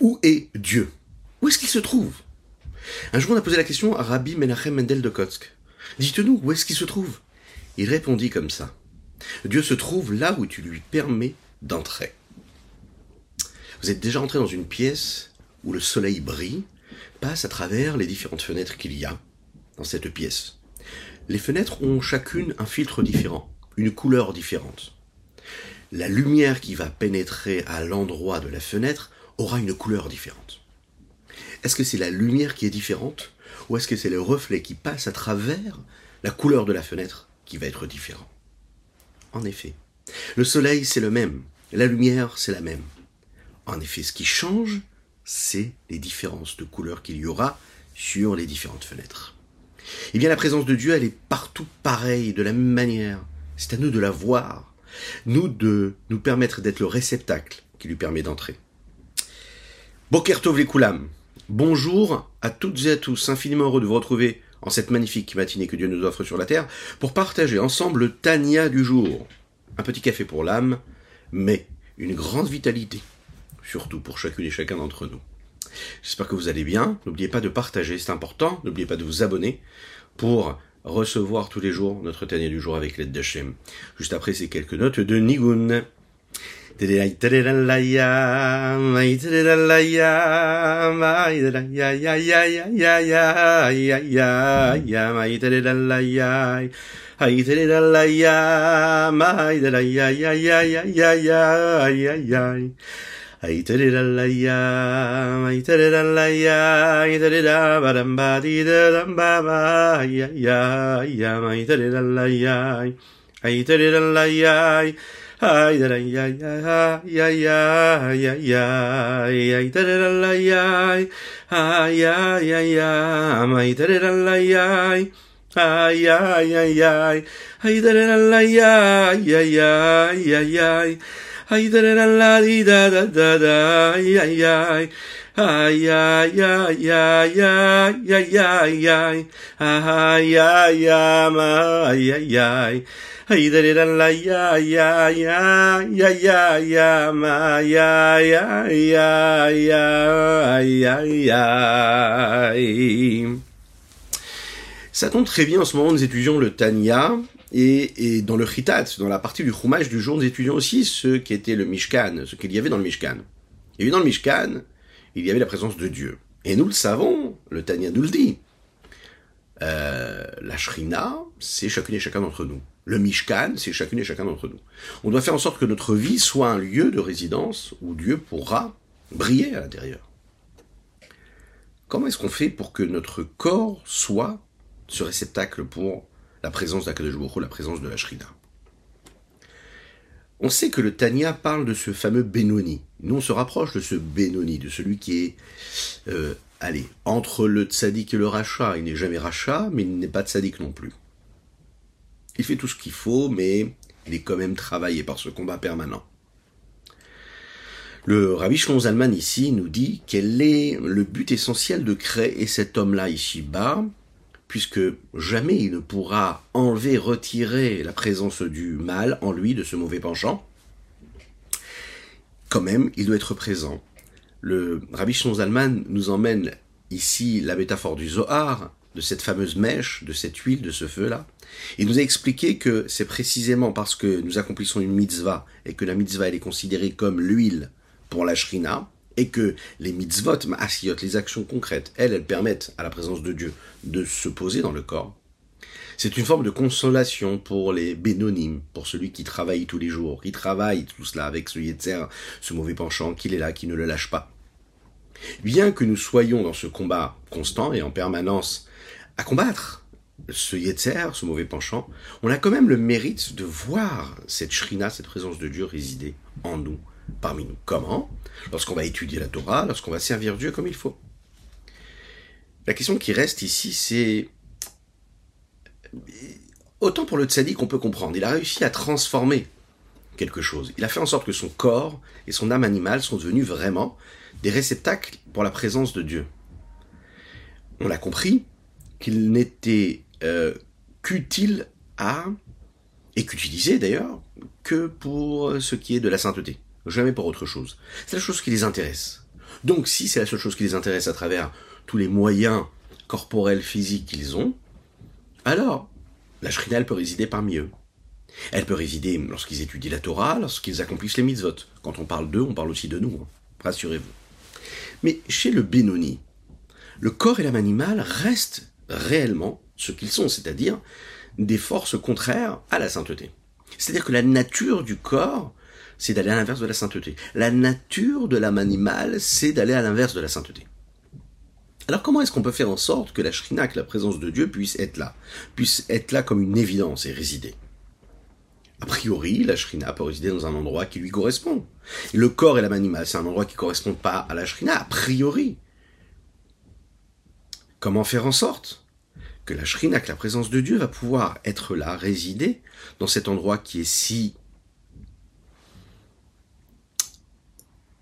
Où est Dieu? Où est-ce qu'il se trouve? Un jour, on a posé la question à Rabbi Menachem Mendel de Kotsk. Dites-nous, où est-ce qu'il se trouve? Il répondit comme ça. Dieu se trouve là où tu lui permets d'entrer. Vous êtes déjà entré dans une pièce où le soleil brille, passe à travers les différentes fenêtres qu'il y a dans cette pièce. Les fenêtres ont chacune un filtre différent, une couleur différente. La lumière qui va pénétrer à l'endroit de la fenêtre aura une couleur différente. Est-ce que c'est la lumière qui est différente ou est-ce que c'est le reflet qui passe à travers la couleur de la fenêtre qui va être différent? En effet, le soleil c'est le même, la lumière c'est la même. En effet, ce qui change, c'est les différences de couleurs qu'il y aura sur les différentes fenêtres. Eh bien, la présence de Dieu, elle est partout pareille, de la même manière. C'est à nous de la voir, nous de nous permettre d'être le réceptacle qui lui permet d'entrer. Bokertov les. Bonjour à toutes et à tous, infiniment heureux de vous retrouver en cette magnifique matinée que Dieu nous offre sur la terre pour partager ensemble le Tania du jour. Un petit café pour l'âme, mais une grande vitalité, surtout pour chacune et chacun d'entre nous. J'espère que vous allez bien. N'oubliez pas de partager, c'est important. N'oubliez pas de vous abonner pour recevoir tous les jours notre Tania du jour avec l'aide d'Hachem. Juste après ces quelques notes de Nigun. I did it la ya, I did it la ya, I did it ba dum ba dee da dum ba ba ya ya ya, I did it la ya, I did it la ya. Ay, da ay, ay, ay, ay, ay, ay, ay, ay, da da la ay, ay, ay, ay, ay, da da la ay, ay, ay, ay, ay, ay, da da la ay, ay, ay, ay, ay, ay, da da la da da da da, ay, ay, Ça tombe très bien en ce moment, nous étudions le Tanya, et, et, dans le Chitat, dans la partie du Chumash du jour, nous étudions aussi ce qui était le Mishkan, ce qu'il y avait dans le Mishkan. Et dans le Mishkan, il y avait la présence de Dieu. Et nous le savons, le Tanya nous le dit. Euh, la Shrina, c'est chacune et chacun d'entre nous. Le Mishkan, c'est chacune et chacun d'entre nous. On doit faire en sorte que notre vie soit un lieu de résidence où Dieu pourra briller à l'intérieur. Comment est-ce qu'on fait pour que notre corps soit ce réceptacle pour la présence d'Akadosh la présence de la Shrina? On sait que le Tanya parle de ce fameux Benoni. Nous, on se rapproche de ce Benoni, de celui qui est, euh, allez, entre le tzaddik et le rachat. Il n'est jamais rachat, mais il n'est pas tzaddik non plus. Il fait tout ce qu'il faut, mais il est quand même travaillé par ce combat permanent. Le Rabbi Shlomo Zalman ici nous dit quel est le but essentiel de créer cet homme-là ici-bas, puisque jamais il ne pourra enlever, retirer la présence du mal en lui, de ce mauvais penchant. Quand même, il doit être présent. Le Rabbi Zalman nous emmène ici la métaphore du Zohar, de cette fameuse mèche, de cette huile, de ce feu-là. Il nous a expliqué que c'est précisément parce que nous accomplissons une mitzvah et que la mitzvah elle est considérée comme l'huile pour la shrina et que les mitzvot, ma'asiyot, les actions concrètes, elles, elles permettent à la présence de Dieu de se poser dans le corps. C'est une forme de consolation pour les bénonymes, pour celui qui travaille tous les jours, qui travaille tout cela avec ce yetzer, ce mauvais penchant, qu'il est là, qui ne le lâche pas. Bien que nous soyons dans ce combat constant et en permanence à combattre ce yetzer, ce mauvais penchant, on a quand même le mérite de voir cette shrina, cette présence de Dieu résider en nous, parmi nous. Comment? Lorsqu'on va étudier la Torah, lorsqu'on va servir Dieu comme il faut. La question qui reste ici, c'est autant pour le tzaddik on peut comprendre, il a réussi à transformer quelque chose. Il a fait en sorte que son corps et son âme animale sont devenus vraiment des réceptacles pour la présence de Dieu. On a compris qu'il n'était euh, qu'utile à, et qu'utilisé d'ailleurs, que pour ce qui est de la sainteté, jamais pour autre chose. C'est la chose qui les intéresse. Donc si c'est la seule chose qui les intéresse à travers tous les moyens corporels, physiques qu'ils ont, alors la Shrina, peut résider parmi eux. Elle peut résider lorsqu'ils étudient la Torah, lorsqu'ils accomplissent les mitzvot. Quand on parle d'eux, on parle aussi de nous, hein. rassurez-vous. Mais chez le Benoni, le corps et l'âme animale restent réellement ce qu'ils sont, c'est-à-dire des forces contraires à la sainteté. C'est-à-dire que la nature du corps, c'est d'aller à l'inverse de la sainteté. La nature de l'âme animale, c'est d'aller à l'inverse de la sainteté. Alors comment est-ce qu'on peut faire en sorte que la shrina, que la présence de Dieu puisse être là, puisse être là comme une évidence et résider? A priori, la shrina peut résider dans un endroit qui lui correspond. Le corps et l'âme animale, c'est un endroit qui ne correspond pas à la shrina, a priori. Comment faire en sorte que la shrina, que la présence de Dieu va pouvoir être là, résider dans cet endroit qui est si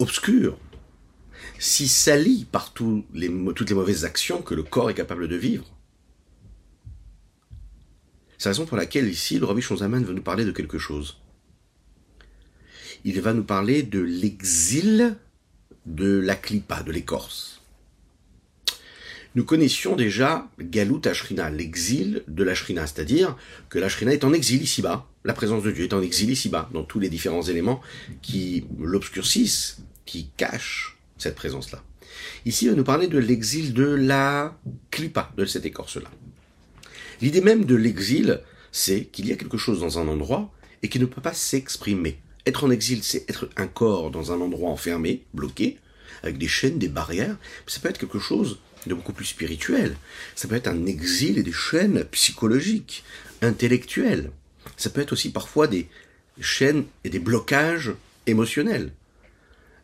obscur, si sali par les, toutes les mauvaises actions que le corps est capable de vivre. C'est la raison pour laquelle ici le Rabbi Shonzaman veut nous parler de quelque chose. Il va nous parler de l'exil de la clipa, de l'écorce. Nous connaissions déjà Galut Ashrina, l'exil de la Shrina, c'est-à-dire que la Shrina est en exil ici-bas, la présence de Dieu est en exil ici-bas, dans tous les différents éléments qui l'obscurcissent, qui cachent cette présence-là. Ici, il va nous parler de l'exil de la clipa, de cette écorce-là. L'idée même de l'exil, c'est qu'il y a quelque chose dans un endroit et qui ne peut pas s'exprimer. Être en exil, c'est être un corps dans un endroit enfermé, bloqué, avec des chaînes, des barrières. Ça peut être quelque chose de beaucoup plus spirituel. Ça peut être un exil et des chaînes psychologiques, intellectuelles. Ça peut être aussi parfois des chaînes et des blocages émotionnels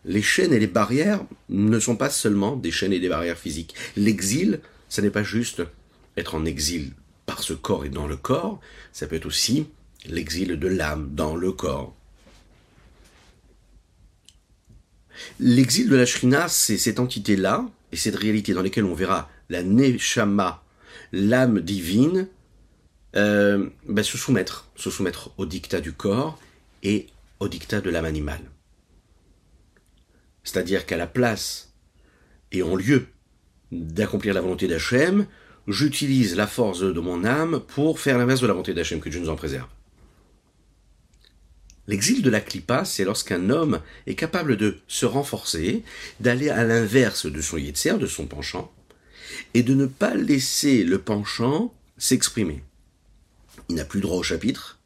les chaînes et les barrières ne sont pas seulement des chaînes et des barrières physiques. L'exil, ça n'est pas juste être en exil par ce corps et dans le corps, ça peut être aussi l'exil de l'âme dans le corps. L'exil de la Shrina, c'est cette entité-là, et cette réalité dans laquelle on verra la Neshama, l'âme divine, euh, ben, se soumettre, se soumettre au dictat du corps et au dictat de l'âme animale. C'est-à-dire qu'à la place et en lieu d'accomplir la volonté d'Hachem, j'utilise la force de mon âme pour faire l'inverse de la volonté d'Hachem, que Dieu nous en préserve. L'exil de la clipa, c'est lorsqu'un homme est capable de se renforcer, d'aller à l'inverse de son yetzer, de son penchant, et de ne pas laisser le penchant s'exprimer. Il n'a plus droit au chapitre,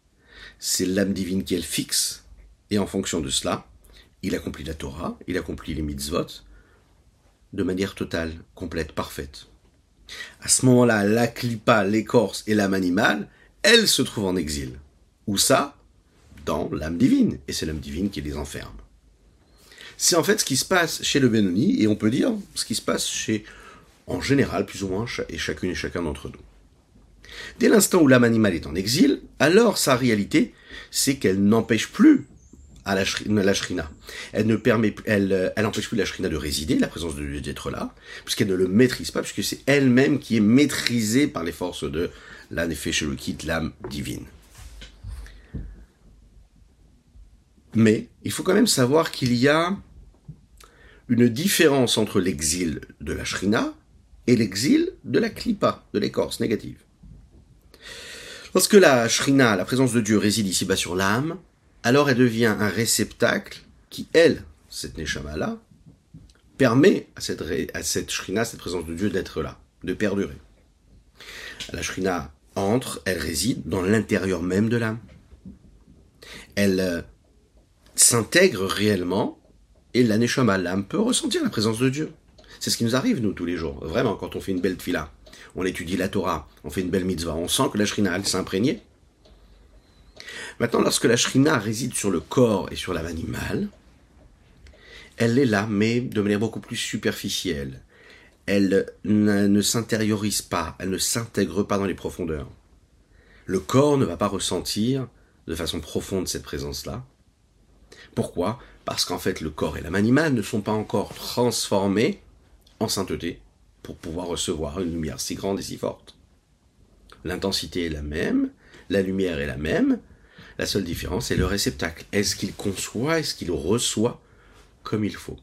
c'est l'âme divine est fixe, et en fonction de cela, il accomplit la Torah, il accomplit les mitzvot de manière totale, complète, parfaite. À ce moment-là, la clipa, l'écorce et l'âme animale, elles se trouvent en exil. Où ça? Dans l'âme divine. Et c'est l'âme divine qui les enferme. C'est en fait ce qui se passe chez le Benoni, et on peut dire ce qui se passe chez, en général, plus ou moins, et chacune et chacun d'entre nous. Dès l'instant où l'âme animale est en exil, alors sa réalité, c'est qu'elle n'empêche plus à la, shrina. Elle ne permet, elle, elle empêche plus la shrina de résider, la présence de Dieu d'être là, puisqu'elle ne le maîtrise pas, puisque c'est elle-même qui est maîtrisée par les forces de la l'âme divine. Mais il faut quand même savoir qu'il y a une différence entre l'exil de la shrina et l'exil de la klipa, de l'écorce négative. Lorsque la shrina, la présence de Dieu, réside ici-bas sur l'âme, alors elle devient un réceptacle qui, elle, cette Neshama-là, permet à cette, à cette Shrina, cette présence de Dieu, d'être là, de perdurer. La Shrina entre, elle réside dans l'intérieur même de l'âme. Elle euh, s'intègre réellement et la Neshama, l'âme, peut ressentir la présence de Dieu. C'est ce qui nous arrive, nous, tous les jours. Vraiment, quand on fait une belle tfila, on étudie la Torah, on fait une belle mitzvah, on sent que la Shrina, elle Maintenant, lorsque la shrina réside sur le corps et sur l'âme animale, elle est là, mais de manière beaucoup plus superficielle. Elle ne, s'intériorise pas, elle ne s'intègre pas dans les profondeurs. Le corps ne va pas ressentir de façon profonde cette présence-là. Pourquoi? Parce qu'en fait, le corps et l'âme animale ne sont pas encore transformés en sainteté pour pouvoir recevoir une lumière si grande et si forte. L'intensité est la même, la lumière est la même, la seule différence est le réceptacle. Est-ce qu'il conçoit, est-ce qu'il reçoit comme il faut?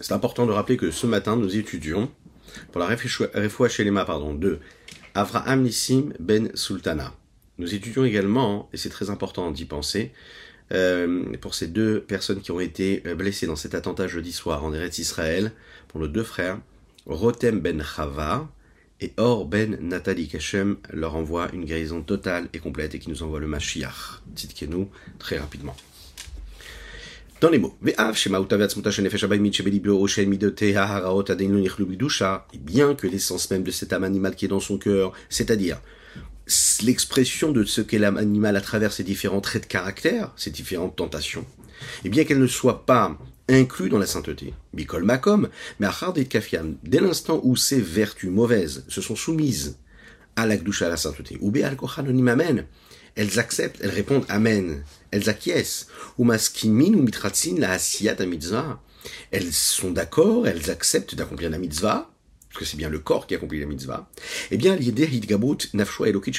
C'est important de rappeler que ce matin, nous étudions, pour la Refoua Shelema, pardon, de Avraham Nissim Ben Sultana. Nous étudions également, et c'est très important d'y penser, euh, pour ces deux personnes qui ont été blessées dans cet attentat jeudi soir en Eretz Israël, pour nos deux frères, Rotem Ben Chava et Or Ben Nathalie Kachem leur envoie une guérison totale et complète et qui nous envoie le Mashiach. nous très rapidement. Dans les mots, et bien que l'essence même de cette âme animale qui est dans son cœur, c'est-à-dire l'expression de ce qu'est l'âme animale à travers ses différents traits de caractère, ses différentes tentations, et bien qu'elle ne soit pas inclus dans la sainteté. Bikol makom, mais et kafiam, dès l'instant où ces vertus mauvaises se sont soumises à la à la sainteté, ou al amen, elles acceptent, elles répondent amen, elles acquiescent, ou maskimin ou mitratzin la asiyat mitzvah, elles sont d'accord, elles acceptent d'accomplir la mitzvah, parce que c'est bien le corps qui accomplit la mitzvah, eh bien, l'idée hitgabut nafshua elokit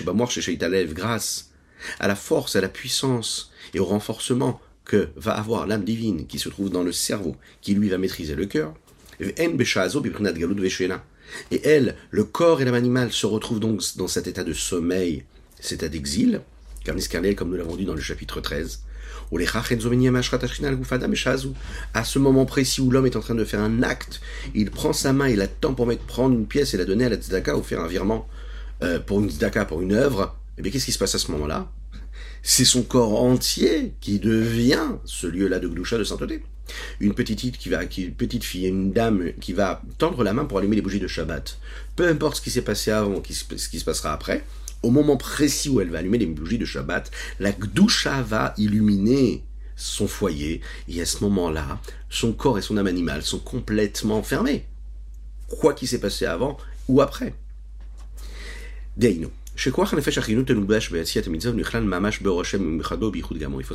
grâce à la force, à la puissance et au renforcement que va avoir l'âme divine qui se trouve dans le cerveau, qui lui va maîtriser le cœur. Et elle, le corps et l'âme animale se retrouvent donc dans cet état de sommeil, cet état d'exil, comme nous l'avons dit dans le chapitre 13. À ce moment précis où l'homme est en train de faire un acte, il prend sa main, il attend pour mettre, prendre une pièce et la donner à la tzedaka ou faire un virement euh, pour une tzedaka, pour une œuvre. Et eh bien, qu'est-ce qui se passe à ce moment-là? C'est son corps entier qui devient ce lieu-là de Gdoucha, de sainteté. Une petite, qui va, qui, petite fille, une dame qui va tendre la main pour allumer les bougies de Shabbat. Peu importe ce qui s'est passé avant, ce qui se passera après, au moment précis où elle va allumer les bougies de Shabbat, la Gdoucha va illuminer son foyer, et à ce moment-là, son corps et son âme animale sont complètement fermés. Quoi qu'il s'est passé avant ou après. Deino. Il faut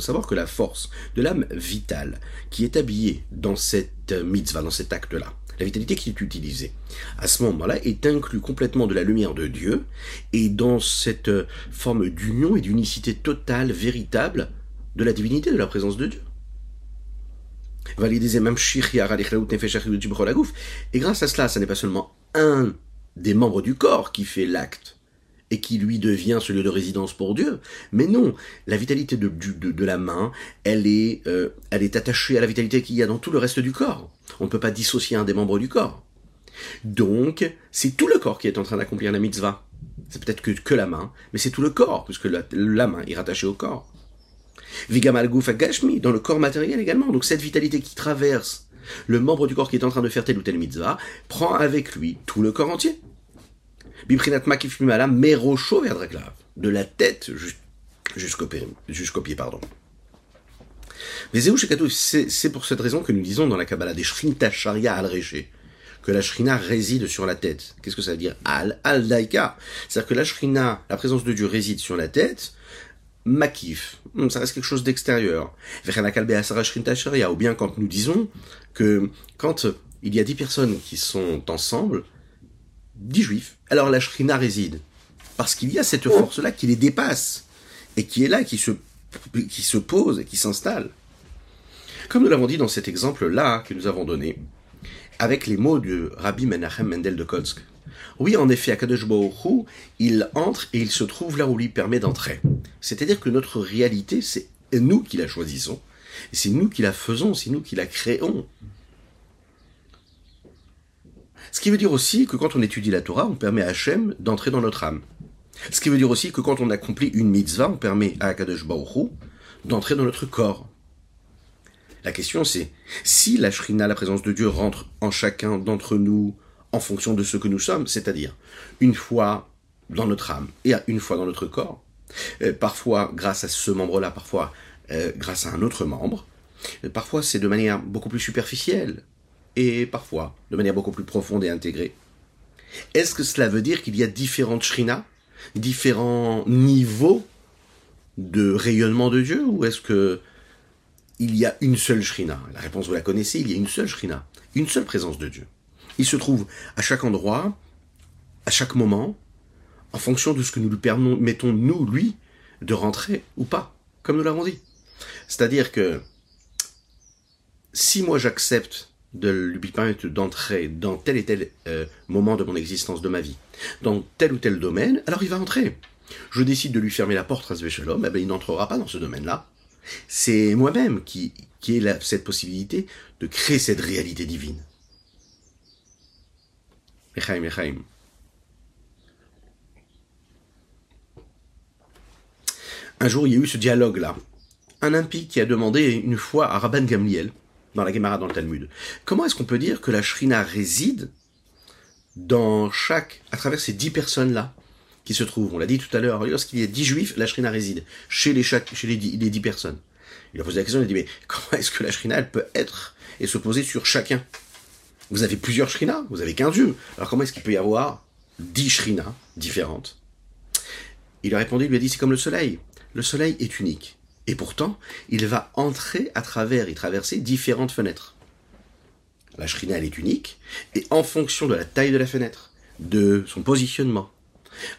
savoir que la force de l'âme vitale qui est habillée dans cette mitzvah, dans cet acte-là, la vitalité qui est utilisée, à ce moment-là, est inclus complètement de la lumière de Dieu et dans cette forme d'union et d'unicité totale, véritable, de la divinité, de la présence de Dieu. Et grâce à cela, ce n'est pas seulement un des membres du corps qui fait l'acte, et qui lui devient ce lieu de résidence pour Dieu. Mais non, la vitalité de, de, la main, elle est, euh, elle est attachée à la vitalité qu'il y a dans tout le reste du corps. On ne peut pas dissocier un des membres du corps. Donc, c'est tout le corps qui est en train d'accomplir la mitzvah. C'est peut-être que, la main, mais c'est tout le corps, puisque la, main est rattachée au corps. Vigamal Gashmi, dans le corps matériel également. Donc cette vitalité qui traverse le membre du corps qui est en train de faire telle ou telle mitzvah, prend avec lui tout le corps entier. Biprinat makif merocho De la tête jusqu'au pied, pardon. Mais c'est pour cette raison que nous disons dans la Kabbalah des Shrinta Sharia al que la Shrina réside sur la tête. Qu'est-ce que ça veut dire? Al, al daika. C'est-à-dire que la Shrina, la présence de Dieu réside sur la tête, makif, hmm, ça reste quelque chose d'extérieur. Ou bien quand nous disons que quand il y a dix personnes qui sont ensemble, dix juifs, alors la shrina réside. Parce qu'il y a cette force-là qui les dépasse, et qui est là, qui se, qui se pose et qui s'installe. Comme nous l'avons dit dans cet exemple-là que nous avons donné, avec les mots de Rabbi Menachem Mendel de Kotsk. Oui, en effet, Akadosh Baruch il entre et il se trouve là où lui permet d'entrer. C'est-à-dire que notre réalité, c'est nous qui la choisissons, c'est nous qui la faisons, c'est nous qui la créons. Ce qui veut dire aussi que quand on étudie la Torah, on permet à Hachem d'entrer dans notre âme. Ce qui veut dire aussi que quand on accomplit une mitzvah, on permet à Baruch d'entrer dans notre corps. La question c'est, si la Shrina, la présence de Dieu, rentre en chacun d'entre nous en fonction de ce que nous sommes, c'est-à-dire une fois dans notre âme et une fois dans notre corps, euh, parfois grâce à ce membre-là, parfois euh, grâce à un autre membre, euh, parfois c'est de manière beaucoup plus superficielle, et parfois de manière beaucoup plus profonde et intégrée. Est-ce que cela veut dire qu'il y a différentes shrinas, différents niveaux de rayonnement de Dieu, ou est-ce que il y a une seule shrina La réponse vous la connaissez, il y a une seule shrina, une seule présence de Dieu. Il se trouve à chaque endroit, à chaque moment, en fonction de ce que nous lui permettons, nous, lui, de rentrer ou pas, comme nous l'avons dit. C'est-à-dire que si moi j'accepte de lui permettre d'entrer dans tel et tel euh, moment de mon existence, de ma vie, dans tel ou tel domaine, alors il va entrer. Je décide de lui fermer la porte à Shalom, eh ben il n'entrera pas dans ce domaine-là. C'est moi-même qui, ai cette possibilité de créer cette réalité divine. Un jour, il y a eu ce dialogue-là. Un impie qui a demandé une fois à Rabban Gamliel, dans la Gemara, dans le Talmud, comment est-ce qu'on peut dire que la Shrina réside dans chaque, à travers ces dix personnes-là? Se trouvent On l'a dit tout à l'heure, lorsqu'il y a dix juifs, la Shrina réside chez les, chaque, chez les, dix, les dix personnes. Il a posé la question, il a dit, mais comment est-ce que la Shrina, elle peut être et se poser sur chacun? Vous avez plusieurs Shrinas, vous avez qu'un Dieu. Alors comment est-ce qu'il peut y avoir dix Shrinas différentes? Il a répondu, il lui a dit, c'est comme le soleil le soleil est unique. Et pourtant, il va entrer à travers et traverser différentes fenêtres. La shrina, elle est unique, et en fonction de la taille de la fenêtre, de son positionnement,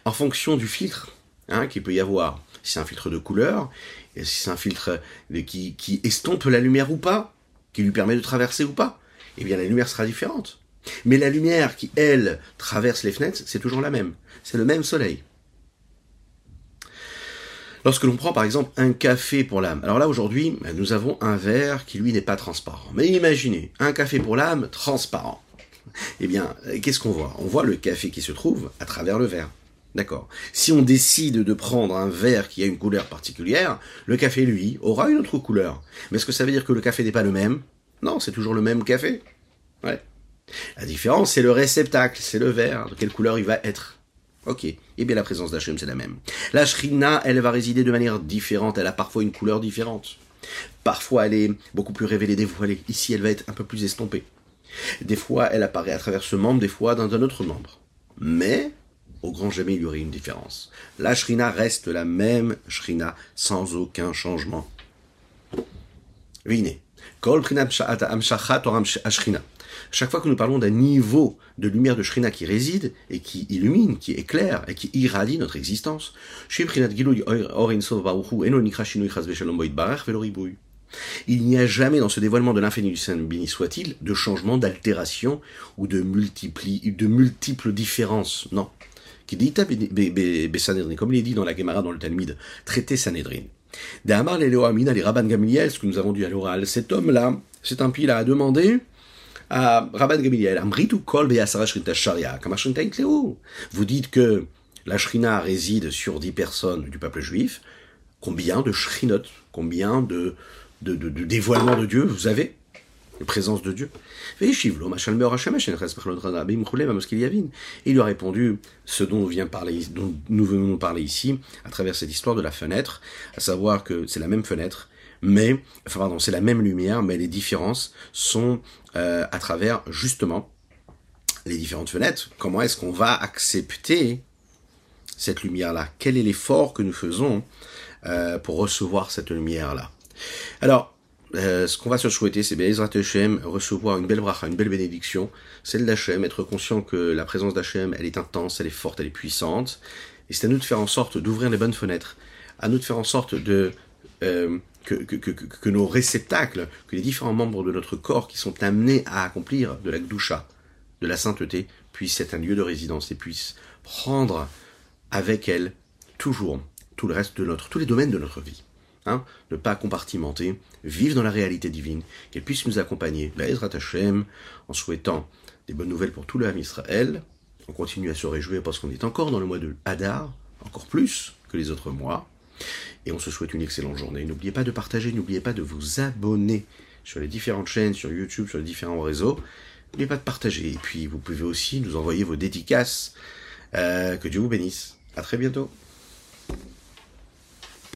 en fonction du filtre hein, qu'il peut y avoir, si c'est un filtre de couleur, si c'est un filtre qui, qui estompe la lumière ou pas, qui lui permet de traverser ou pas, eh bien la lumière sera différente. Mais la lumière qui, elle, traverse les fenêtres, c'est toujours la même. C'est le même soleil. Lorsque l'on prend par exemple un café pour l'âme, alors là aujourd'hui nous avons un verre qui lui n'est pas transparent. Mais imaginez, un café pour l'âme transparent. Eh bien, qu'est-ce qu'on voit? On voit le café qui se trouve à travers le verre. D'accord. Si on décide de prendre un verre qui a une couleur particulière, le café, lui, aura une autre couleur. Mais est-ce que ça veut dire que le café n'est pas le même? Non, c'est toujours le même café. Ouais. La différence, c'est le réceptacle, c'est le verre, de quelle couleur il va être? Ok. Eh bien, la présence d'Hachem, c'est la même. La Shrina, elle va résider de manière différente. Elle a parfois une couleur différente. Parfois, elle est beaucoup plus révélée, dévoilée. Ici, elle va être un peu plus estompée. Des fois, elle apparaît à travers ce membre, des fois dans un autre membre. Mais, au grand jamais, il y aurait une différence. La Shrina reste la même Shrina, sans aucun changement. Vine. Chaque fois que nous parlons d'un niveau de lumière de Shrina qui réside et qui illumine, qui éclaire et qui irradie notre existence, il n'y a jamais dans ce dévoilement de l'infini du Saint béni soit-il de changement, d'altération ou de, de multiples différences. Non. Comme il est dit dans la Gemara, dans le Talmud, traité Sanhedrin. De Amar les Rabban Gamliel, ce que nous avons dit à l'oral, cet homme-là, cet impie là a demandé Rabban Gamiliel, Kol Vous dites que la Shrina réside sur dix personnes du peuple juif. Combien de Shrinot, combien de, de dévoilements de Dieu vous avez la présence de Dieu. Et il lui a répondu ce dont, vient parler, dont nous venons parler ici, à travers cette histoire de la fenêtre, à savoir que c'est la même fenêtre, mais, enfin pardon, c'est la même lumière, mais les différences sont euh, à travers justement les différentes fenêtres. Comment est-ce qu'on va accepter cette lumière-là? Quel est l'effort que nous faisons euh, pour recevoir cette lumière-là? Alors, euh, ce qu'on va se souhaiter, c'est Bezrat Hashem, recevoir une belle bracha, une belle bénédiction, celle d'Hachem, être conscient que la présence d'Hachem, elle est intense, elle est forte, elle est puissante, et c'est à nous de faire en sorte d'ouvrir les bonnes fenêtres, à nous de faire en sorte de que, que, nos réceptacles, que les différents membres de notre corps qui sont amenés à accomplir de la gdoucha, de la sainteté, puissent être un lieu de résidence et puissent prendre avec elles toujours tout le reste de notre, tous les domaines de notre vie. Hein, ne pas compartimenter, vivre dans la réalité divine, qu'elle puisse nous accompagner, la Ezrat Hashem, en souhaitant des bonnes nouvelles pour tout le Israël. On continue à se réjouir parce qu'on est encore dans le mois de Hadar, encore plus que les autres mois. Et on se souhaite une excellente journée. N'oubliez pas de partager, n'oubliez pas de vous abonner sur les différentes chaînes, sur YouTube, sur les différents réseaux. N'oubliez pas de partager. Et puis vous pouvez aussi nous envoyer vos dédicaces. Euh, que Dieu vous bénisse. À très bientôt.